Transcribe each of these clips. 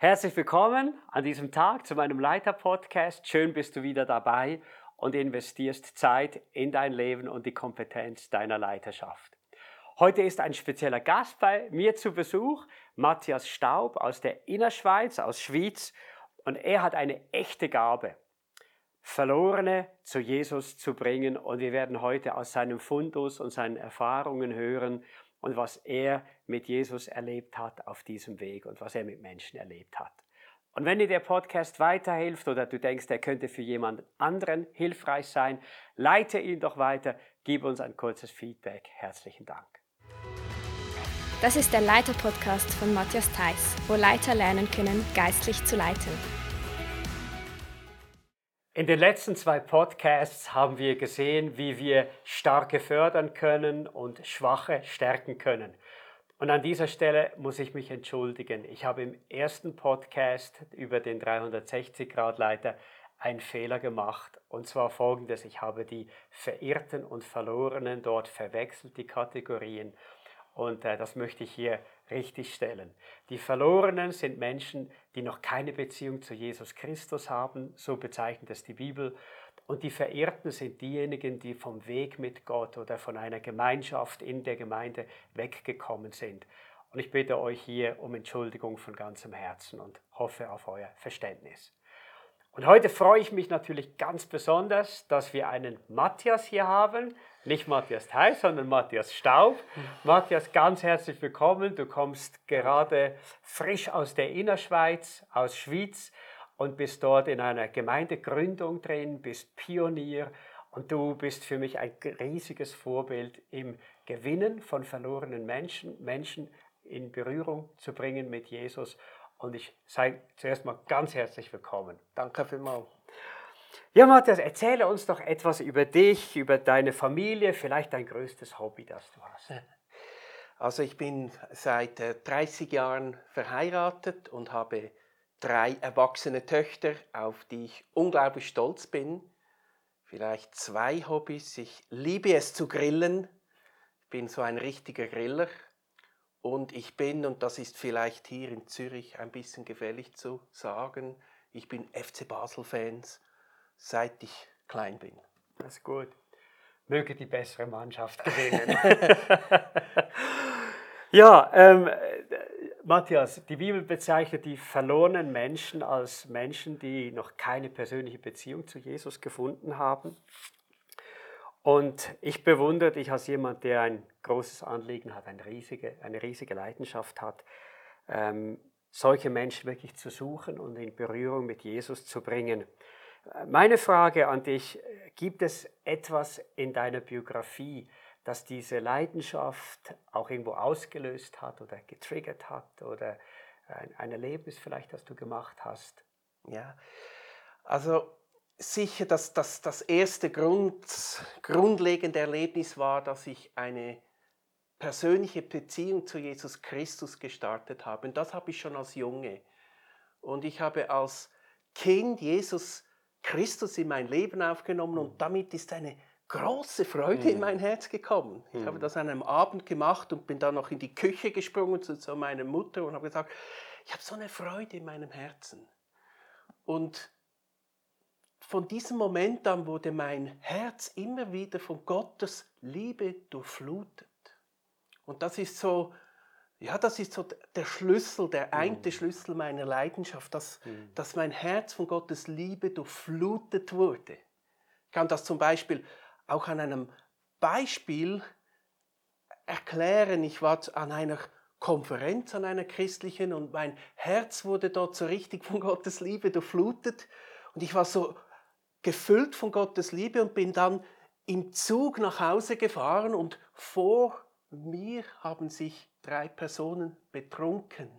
Herzlich willkommen an diesem Tag zu meinem Leiter-Podcast. Schön bist du wieder dabei und investierst Zeit in dein Leben und die Kompetenz deiner Leiterschaft. Heute ist ein spezieller Gast bei mir zu Besuch, Matthias Staub aus der Innerschweiz, aus Schwyz. Und er hat eine echte Gabe, Verlorene zu Jesus zu bringen. Und wir werden heute aus seinem Fundus und seinen Erfahrungen hören und was er mit Jesus erlebt hat auf diesem Weg und was er mit Menschen erlebt hat. Und wenn dir der Podcast weiterhilft oder du denkst, er könnte für jemand anderen hilfreich sein, leite ihn doch weiter, gib uns ein kurzes Feedback. Herzlichen Dank. Das ist der Leiter-Podcast von Matthias Theiss, wo Leiter lernen können, geistlich zu leiten. In den letzten zwei Podcasts haben wir gesehen, wie wir Starke fördern können und Schwache stärken können. Und an dieser Stelle muss ich mich entschuldigen. Ich habe im ersten Podcast über den 360-Grad-Leiter einen Fehler gemacht. Und zwar folgendes, ich habe die Verirrten und Verlorenen dort verwechselt, die Kategorien. Und äh, das möchte ich hier richtig stellen. Die Verlorenen sind Menschen, die noch keine Beziehung zu Jesus Christus haben, so bezeichnet es die Bibel. Und die Verirrten sind diejenigen, die vom Weg mit Gott oder von einer Gemeinschaft in der Gemeinde weggekommen sind. Und ich bitte euch hier um Entschuldigung von ganzem Herzen und hoffe auf euer Verständnis. Und heute freue ich mich natürlich ganz besonders, dass wir einen Matthias hier haben. Nicht Matthias Theis, sondern Matthias Staub. Matthias, ganz herzlich willkommen. Du kommst gerade frisch aus der Innerschweiz, aus Schwyz und bist dort in einer Gemeindegründung drin, bist Pionier und du bist für mich ein riesiges Vorbild im Gewinnen von verlorenen Menschen, Menschen in Berührung zu bringen mit Jesus und ich sage zuerst mal ganz herzlich willkommen. Danke vielmals. Ja, Matthias, erzähle uns doch etwas über dich, über deine Familie, vielleicht dein größtes Hobby, das du hast. Also ich bin seit 30 äh, Jahren verheiratet und habe drei erwachsene Töchter, auf die ich unglaublich stolz bin. Vielleicht zwei Hobbys. Ich liebe es zu grillen. Ich bin so ein richtiger Griller. Und ich bin, und das ist vielleicht hier in Zürich ein bisschen gefährlich zu sagen, ich bin FC Basel-Fans, seit ich klein bin. Das ist gut. Möge die bessere Mannschaft gewinnen. ja, ähm, Matthias, die Bibel bezeichnet die verlorenen Menschen als Menschen, die noch keine persönliche Beziehung zu Jesus gefunden haben. Und ich bewundere dich als jemand, der ein großes Anliegen hat, eine riesige, eine riesige Leidenschaft hat, ähm, solche Menschen wirklich zu suchen und in Berührung mit Jesus zu bringen. Meine Frage an dich, gibt es etwas in deiner Biografie, das diese Leidenschaft auch irgendwo ausgelöst hat oder getriggert hat oder ein, ein Erlebnis vielleicht, das du gemacht hast? Ja, also sicher, dass das, das erste Grund, grundlegende Erlebnis war, dass ich eine persönliche Beziehung zu Jesus Christus gestartet habe. Und das habe ich schon als Junge. Und ich habe als Kind Jesus Christus in mein Leben aufgenommen und damit ist eine große Freude in mhm. mein Herz gekommen. Ich habe mhm. das an einem Abend gemacht und bin dann noch in die Küche gesprungen zu, zu meiner Mutter und habe gesagt, ich habe so eine Freude in meinem Herzen. Und von diesem Moment an wurde mein Herz immer wieder von Gottes Liebe durchflutet. Und das ist so, ja, das ist so der Schlüssel, der einte mhm. Schlüssel meiner Leidenschaft, dass, mhm. dass mein Herz von Gottes Liebe durchflutet wurde. Ich kann das zum Beispiel auch an einem Beispiel erklären. Ich war an einer Konferenz, an einer christlichen, und mein Herz wurde dort so richtig von Gottes Liebe durchflutet. Und ich war so gefüllt von Gottes Liebe und bin dann im Zug nach Hause gefahren und vor mir haben sich drei Personen betrunken.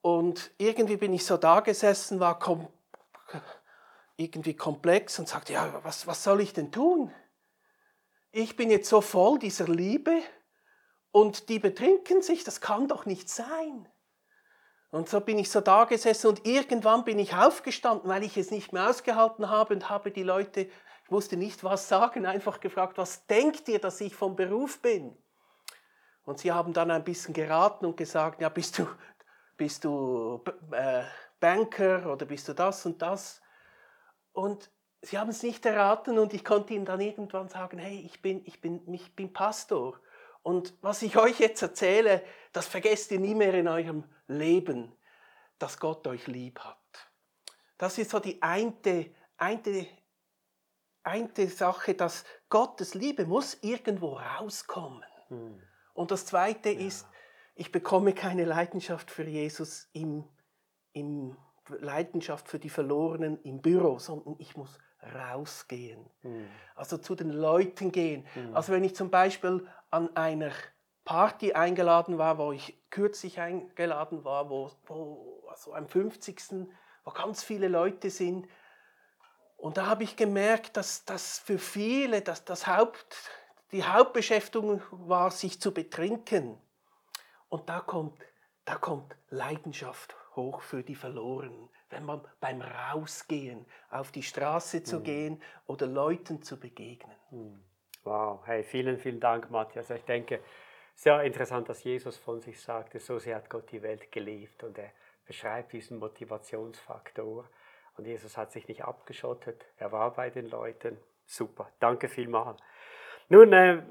Und irgendwie bin ich so da gesessen, war kom irgendwie komplex und sagte, ja, was, was soll ich denn tun? Ich bin jetzt so voll dieser Liebe und die betrinken sich, das kann doch nicht sein. Und so bin ich so da gesessen und irgendwann bin ich aufgestanden, weil ich es nicht mehr ausgehalten habe und habe die Leute, ich wusste nicht was sagen, einfach gefragt, was denkt ihr, dass ich vom Beruf bin? Und sie haben dann ein bisschen geraten und gesagt, ja, bist du, bist du äh, Banker oder bist du das und das? Und sie haben es nicht erraten und ich konnte ihnen dann irgendwann sagen, hey, ich bin, ich bin, ich bin Pastor. Und was ich euch jetzt erzähle, das vergesst ihr nie mehr in eurem Leben, dass Gott euch lieb hat. Das ist so die eine, eine, eine Sache, dass Gottes Liebe muss irgendwo rauskommen. Hm. Und das zweite ja. ist, ich bekomme keine Leidenschaft für Jesus im, im Leidenschaft für die Verlorenen im Büro, sondern ich muss rausgehen. Mhm. Also zu den Leuten gehen. Mhm. Also wenn ich zum Beispiel an einer Party eingeladen war, wo ich kürzlich eingeladen war, wo, wo also am 50. wo ganz viele Leute sind. Und da habe ich gemerkt, dass das für viele dass das Haupt, die Hauptbeschäftigung war, sich zu betrinken. Und da kommt, da kommt Leidenschaft hoch für die Verlorenen wenn man beim Rausgehen auf die Straße zu mhm. gehen oder Leuten zu begegnen. Mhm. Wow, hey, vielen, vielen Dank, Matthias. Ich denke, sehr interessant, dass Jesus von sich sagte, so sehr hat Gott die Welt geliebt und er beschreibt diesen Motivationsfaktor. Und Jesus hat sich nicht abgeschottet, er war bei den Leuten. Super, danke vielmals. Nun, äh,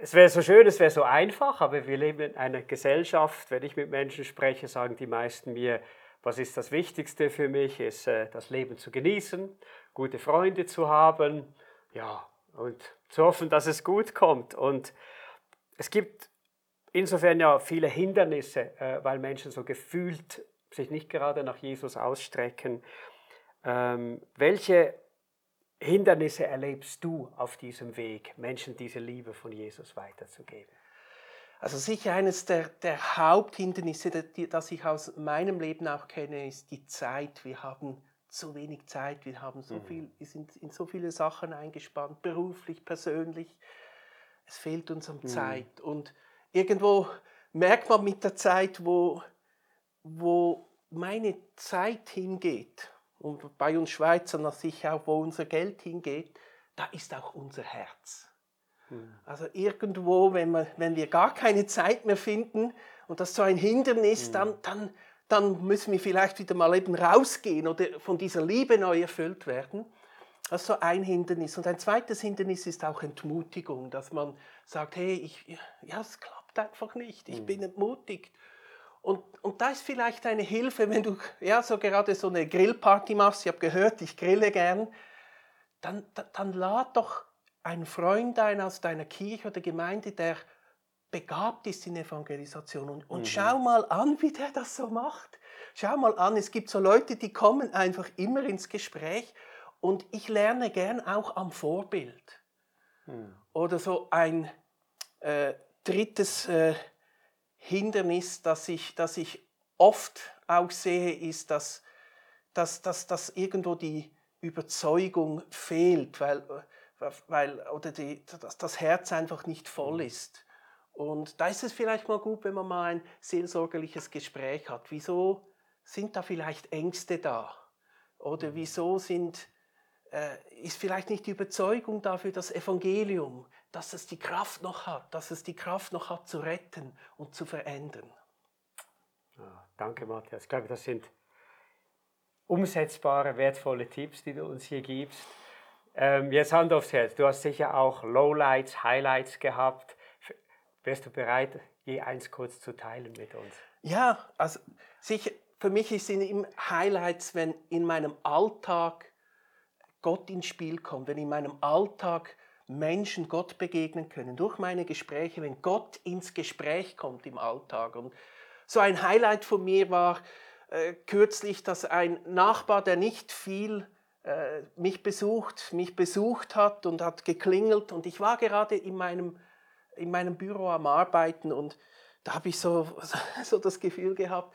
es wäre so schön, es wäre so einfach, aber wir leben in einer Gesellschaft, wenn ich mit Menschen spreche, sagen die meisten mir, was ist das Wichtigste für mich? Ist äh, das Leben zu genießen, gute Freunde zu haben, ja, und zu hoffen, dass es gut kommt. Und es gibt insofern ja viele Hindernisse, äh, weil Menschen so gefühlt sich nicht gerade nach Jesus ausstrecken. Ähm, welche Hindernisse erlebst du auf diesem Weg, Menschen diese Liebe von Jesus weiterzugeben? Also sicher eines der, der Haupthindernisse, das ich aus meinem Leben auch kenne, ist die Zeit. Wir haben zu wenig Zeit, wir haben so mhm. viel, wir sind in so viele Sachen eingespannt, beruflich, persönlich. Es fehlt uns an mhm. Zeit. Und irgendwo merkt man mit der Zeit, wo, wo meine Zeit hingeht. Und bei uns Schweizern sicher auch, wo unser Geld hingeht, da ist auch unser Herz. Hm. Also irgendwo, wenn, wir, wenn wir gar keine Zeit mehr finden und das so ein Hindernis, mhm. dann, dann, dann müssen wir vielleicht wieder mal eben rausgehen oder von dieser Liebe neu erfüllt werden. Das ist so ein Hindernis. Und ein zweites Hindernis ist auch Entmutigung, dass man sagt, hey, ich, ja, es klappt einfach nicht, ich mhm. bin entmutigt. Und, und da ist vielleicht eine Hilfe, wenn du ja, so gerade so eine Grillparty machst, ich habe gehört, ich grille gern, dann, dann, dann lad doch ein Freund ein aus deiner Kirche oder Gemeinde, der begabt ist in Evangelisation und, und mhm. schau mal an, wie der das so macht. Schau mal an, es gibt so Leute, die kommen einfach immer ins Gespräch und ich lerne gern auch am Vorbild. Mhm. Oder so ein äh, drittes äh, Hindernis, das ich, das ich oft auch sehe, ist, dass, dass, dass, dass irgendwo die Überzeugung fehlt, weil äh, weil oder die, dass das Herz einfach nicht voll mhm. ist. Und da ist es vielleicht mal gut, wenn man mal ein seelsorgerliches Gespräch hat. Wieso sind da vielleicht Ängste da? Oder mhm. wieso sind, äh, ist vielleicht nicht die Überzeugung dafür, das Evangelium, dass es die Kraft noch hat, dass es die Kraft noch hat zu retten und zu verändern? Ja, danke, Matthias. Ich glaube, das sind umsetzbare, wertvolle Tipps, die du uns hier gibst. Ähm, jetzt Hand aufs Herz, du hast sicher auch Lowlights, Highlights gehabt. Wärst du bereit, je eins kurz zu teilen mit uns? Ja, also sicher, für mich sind immer Highlights, wenn in meinem Alltag Gott ins Spiel kommt, wenn in meinem Alltag Menschen Gott begegnen können, durch meine Gespräche, wenn Gott ins Gespräch kommt im Alltag. Und so ein Highlight von mir war äh, kürzlich, dass ein Nachbar, der nicht viel äh, mich besucht, mich besucht hat und hat geklingelt und ich war gerade in meinem, in meinem Büro am Arbeiten und da habe ich so, so das Gefühl gehabt,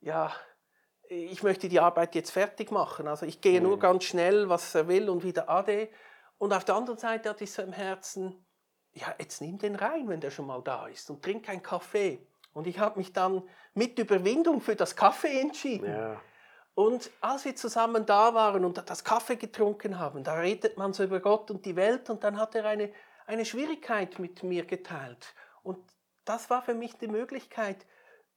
ja, ich möchte die Arbeit jetzt fertig machen. Also ich gehe mhm. nur ganz schnell, was er will und wieder ade. Und auf der anderen Seite hatte ich so im Herzen, ja, jetzt nimm den rein, wenn der schon mal da ist und trink einen Kaffee. Und ich habe mich dann mit Überwindung für das Kaffee entschieden. Ja. Und als wir zusammen da waren und das Kaffee getrunken haben, da redet man so über Gott und die Welt und dann hat er eine, eine Schwierigkeit mit mir geteilt. Und das war für mich die Möglichkeit,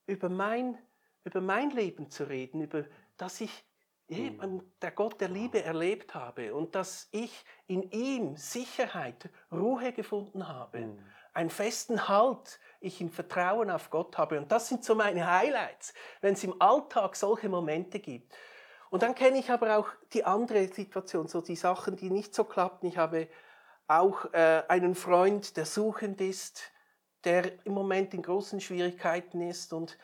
über mein, über mein Leben zu reden, über dass ich eben der Gott der Liebe erlebt habe und dass ich in ihm Sicherheit, Ruhe gefunden habe, mhm. Einen festen Halt, ich im Vertrauen auf Gott habe. Und das sind so meine Highlights, wenn es im Alltag solche Momente gibt. Und dann kenne ich aber auch die andere Situation, so die Sachen, die nicht so klappen. Ich habe auch äh, einen Freund, der suchend ist, der im Moment in großen Schwierigkeiten ist und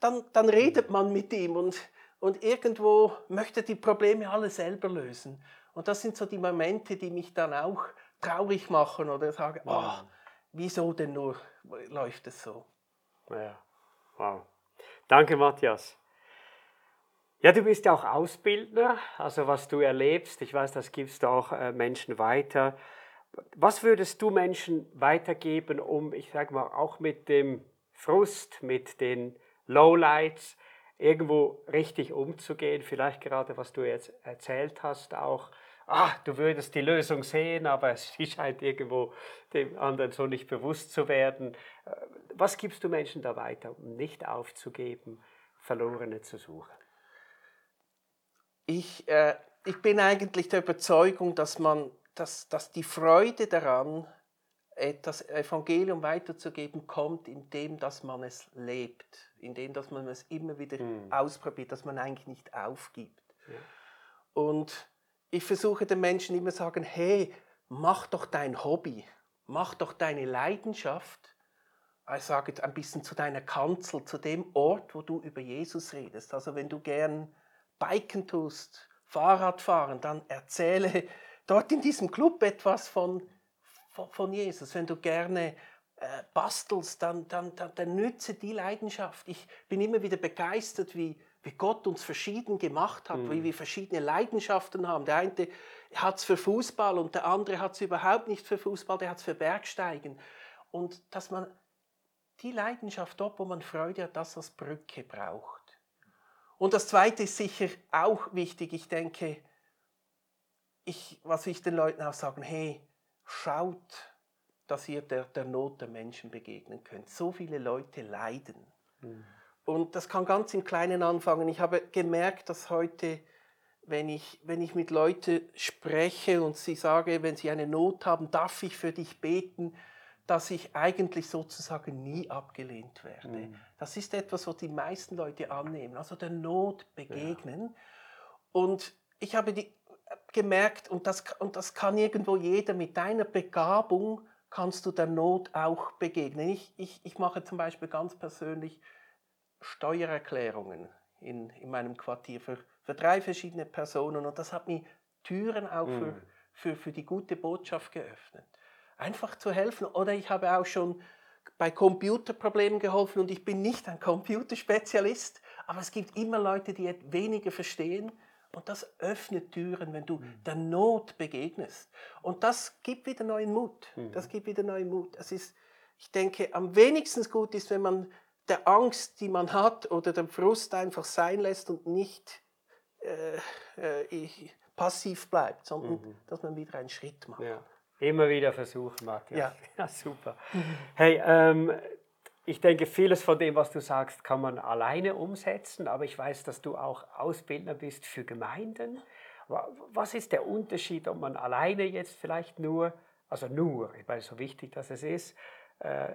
dann, dann redet man mit ihm und und irgendwo möchte die Probleme alle selber lösen. Und das sind so die Momente, die mich dann auch traurig machen oder sagen, oh, wieso denn nur läuft es so? Ja, wow. Danke, Matthias. Ja, du bist ja auch Ausbildner, also was du erlebst, ich weiß, das gibst du auch äh, Menschen weiter. Was würdest du Menschen weitergeben, um, ich sage mal, auch mit dem Frust, mit den Lowlights, irgendwo richtig umzugehen. Vielleicht gerade, was du jetzt erzählt hast, auch, ah, du würdest die Lösung sehen, aber es scheint irgendwo dem anderen so nicht bewusst zu werden. Äh, was gibst du Menschen da weiter, um nicht aufzugeben, Verlorene zu suchen? Ich, äh, ich bin eigentlich der Überzeugung, dass man, dass, dass die Freude daran, das Evangelium weiterzugeben, kommt, indem dass man es lebt, indem dass man es immer wieder mhm. ausprobiert, dass man eigentlich nicht aufgibt. Ja. Und ich versuche den Menschen immer zu sagen, hey, mach doch dein Hobby, mach doch deine Leidenschaft, ich sage jetzt ein bisschen zu deiner Kanzel, zu dem Ort, wo du über Jesus redest. Also wenn du gern Biken tust, Fahrrad fahren, dann erzähle dort in diesem Club etwas von von Jesus. Wenn du gerne äh, bastelst, dann, dann, dann, dann nütze die Leidenschaft. Ich bin immer wieder begeistert, wie, wie Gott uns verschieden gemacht hat, mhm. wie wir verschiedene Leidenschaften haben. Der eine hat es für Fußball und der andere hat es überhaupt nicht für Fußball, der hat es für Bergsteigen. Und dass man die Leidenschaft dort, wo man Freude hat, das als Brücke braucht. Und das Zweite ist sicher auch wichtig. Ich denke, ich, was ich den Leuten auch sagen, hey, schaut, dass ihr der, der Not der Menschen begegnen könnt. So viele Leute leiden. Mhm. Und das kann ganz im Kleinen anfangen. Ich habe gemerkt, dass heute, wenn ich, wenn ich mit Leuten spreche und sie sage, wenn sie eine Not haben, darf ich für dich beten, dass ich eigentlich sozusagen nie abgelehnt werde. Mhm. Das ist etwas, was die meisten Leute annehmen, also der Not begegnen. Ja. Und ich habe die, gemerkt, und das, und das kann irgendwo jeder, mit deiner Begabung kannst du der Not auch begegnen. Ich, ich, ich mache zum Beispiel ganz persönlich Steuererklärungen in, in meinem Quartier für, für drei verschiedene Personen und das hat mir Türen auch für, mhm. für, für die gute Botschaft geöffnet. Einfach zu helfen. Oder ich habe auch schon bei Computerproblemen geholfen und ich bin nicht ein Computerspezialist, aber es gibt immer Leute, die weniger verstehen und das öffnet Türen, wenn du mhm. der Not begegnest. Und das gibt wieder neuen Mut. Mhm. Das gibt wieder neuen Mut. Es ist, ich denke, am wenigsten gut ist, wenn man der Angst, die man hat, oder dem Frust einfach sein lässt und nicht äh, äh, passiv bleibt, sondern mhm. dass man wieder einen Schritt macht. Ja. Immer wieder versuchen, Matthias. Ja. ja super. Hey, ähm, ich denke, vieles von dem, was du sagst, kann man alleine umsetzen, aber ich weiß, dass du auch Ausbildner bist für Gemeinden. Was ist der Unterschied, ob man alleine jetzt vielleicht nur, also nur, ich weiß so wichtig, dass es ist,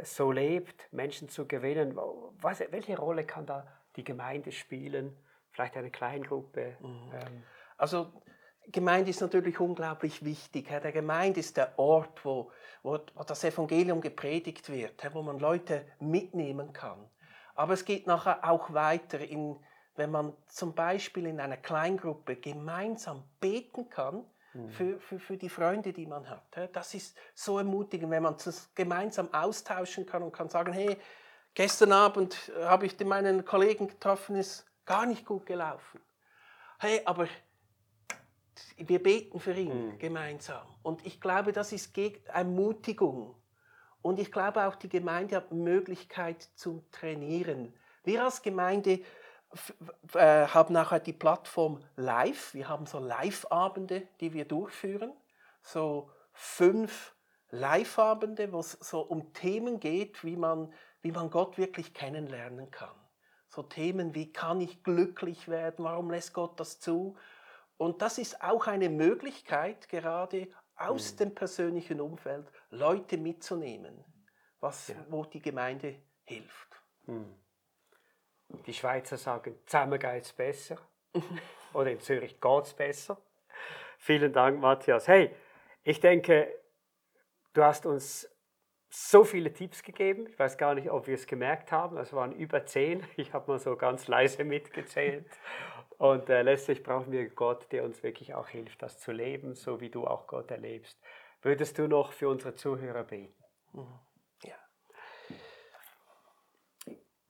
so lebt, Menschen zu gewinnen? Was, welche Rolle kann da die Gemeinde spielen? Vielleicht eine Kleingruppe? Mhm. Ähm. Also Gemeinde ist natürlich unglaublich wichtig. Der Gemeinde ist der Ort, wo, wo, das Evangelium gepredigt wird, wo man Leute mitnehmen kann. Aber es geht nachher auch weiter, in, wenn man zum Beispiel in einer Kleingruppe gemeinsam beten kann. Für, für, für die Freunde, die man hat. Das ist so ermutigend, wenn man das gemeinsam austauschen kann und kann sagen, hey, gestern Abend habe ich meinen Kollegen getroffen, ist gar nicht gut gelaufen. Hey, aber wir beten für ihn mhm. gemeinsam. Und ich glaube, das ist Ermutigung. Und ich glaube auch, die Gemeinde hat Möglichkeit zum Trainieren. Wir als Gemeinde äh, haben nachher die Plattform Live. Wir haben so Live-Abende, die wir durchführen. So fünf Live-Abende, wo es so um Themen geht, wie man, wie man Gott wirklich kennenlernen kann. So Themen wie, kann ich glücklich werden? Warum lässt Gott das zu? Und das ist auch eine Möglichkeit, gerade aus mhm. dem persönlichen Umfeld Leute mitzunehmen, was, ja. wo die Gemeinde hilft. Mhm. Die Schweizer sagen, zusammen geht es besser. Oder in Zürich geht es besser. Vielen Dank, Matthias. Hey, ich denke, du hast uns so viele Tipps gegeben. Ich weiß gar nicht, ob wir es gemerkt haben. Es waren über zehn. Ich habe mal so ganz leise mitgezählt. Und äh, letztlich brauchen wir Gott, der uns wirklich auch hilft, das zu leben, so wie du auch Gott erlebst. Würdest du noch für unsere Zuhörer beten? Mhm. Ja.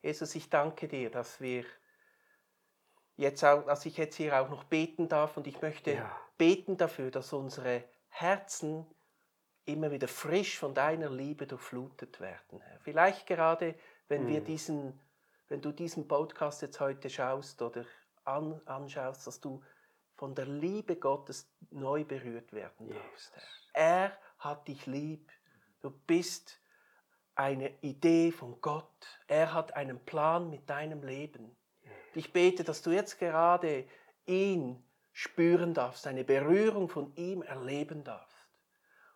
Jesus, ich danke dir, dass wir jetzt auch, dass ich jetzt hier auch noch beten darf und ich möchte ja. beten dafür, dass unsere Herzen immer wieder frisch von deiner Liebe durchflutet werden. Herr. Vielleicht gerade, wenn wir mhm. diesen, wenn du diesen Podcast jetzt heute schaust oder an, anschaust, dass du von der Liebe Gottes neu berührt werden darfst. Er hat dich lieb. Du bist eine Idee von Gott. Er hat einen Plan mit deinem Leben. Ich bete, dass du jetzt gerade ihn spüren darfst, eine Berührung von ihm erleben darfst.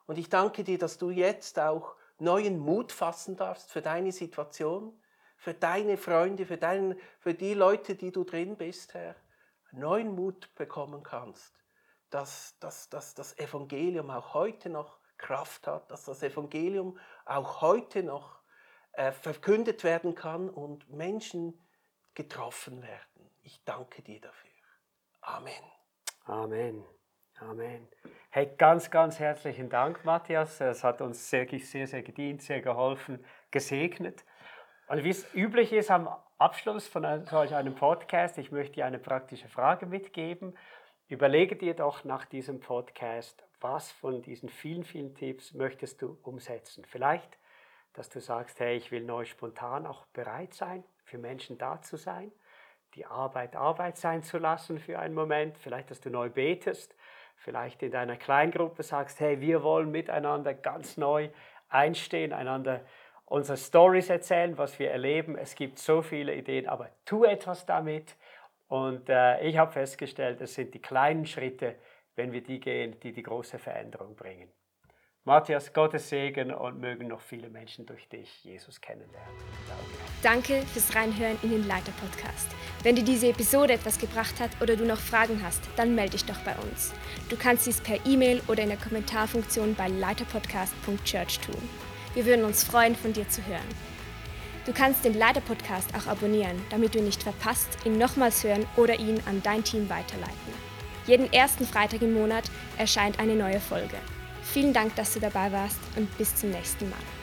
Und ich danke dir, dass du jetzt auch neuen Mut fassen darfst für deine Situation, für deine Freunde, für, deinen, für die Leute, die du drin bist, Herr. Neuen Mut bekommen kannst, dass, dass, dass das Evangelium auch heute noch Kraft hat, dass das Evangelium auch heute noch äh, verkündet werden kann und Menschen getroffen werden. Ich danke dir dafür. Amen. Amen. Amen. Hey, ganz, ganz herzlichen Dank, Matthias. Es hat uns sehr, sehr, sehr gedient, sehr geholfen, gesegnet. Und wie es üblich ist am Abschluss von solch einem Podcast, ich möchte dir eine praktische Frage mitgeben. Überlege dir doch nach diesem Podcast, was von diesen vielen, vielen Tipps möchtest du umsetzen. Vielleicht, dass du sagst, hey, ich will neu spontan auch bereit sein, für Menschen da zu sein, die Arbeit Arbeit sein zu lassen für einen Moment. Vielleicht, dass du neu betest, vielleicht in deiner Kleingruppe sagst, hey, wir wollen miteinander ganz neu einstehen, einander unsere Stories erzählen, was wir erleben. Es gibt so viele Ideen, aber tu etwas damit. Und äh, ich habe festgestellt, es sind die kleinen Schritte, wenn wir die gehen, die die große Veränderung bringen. Matthias, Gottes Segen und mögen noch viele Menschen durch dich Jesus kennenlernen. Danke. Danke fürs Reinhören in den Leiter-Podcast. Wenn dir diese Episode etwas gebracht hat oder du noch Fragen hast, dann melde dich doch bei uns. Du kannst dies per E-Mail oder in der Kommentarfunktion bei leiterpodcast.church tun. Wir würden uns freuen, von dir zu hören. Du kannst den Leiter-Podcast auch abonnieren, damit du nicht verpasst, ihn nochmals hören oder ihn an dein Team weiterleiten. Jeden ersten Freitag im Monat erscheint eine neue Folge. Vielen Dank, dass du dabei warst und bis zum nächsten Mal.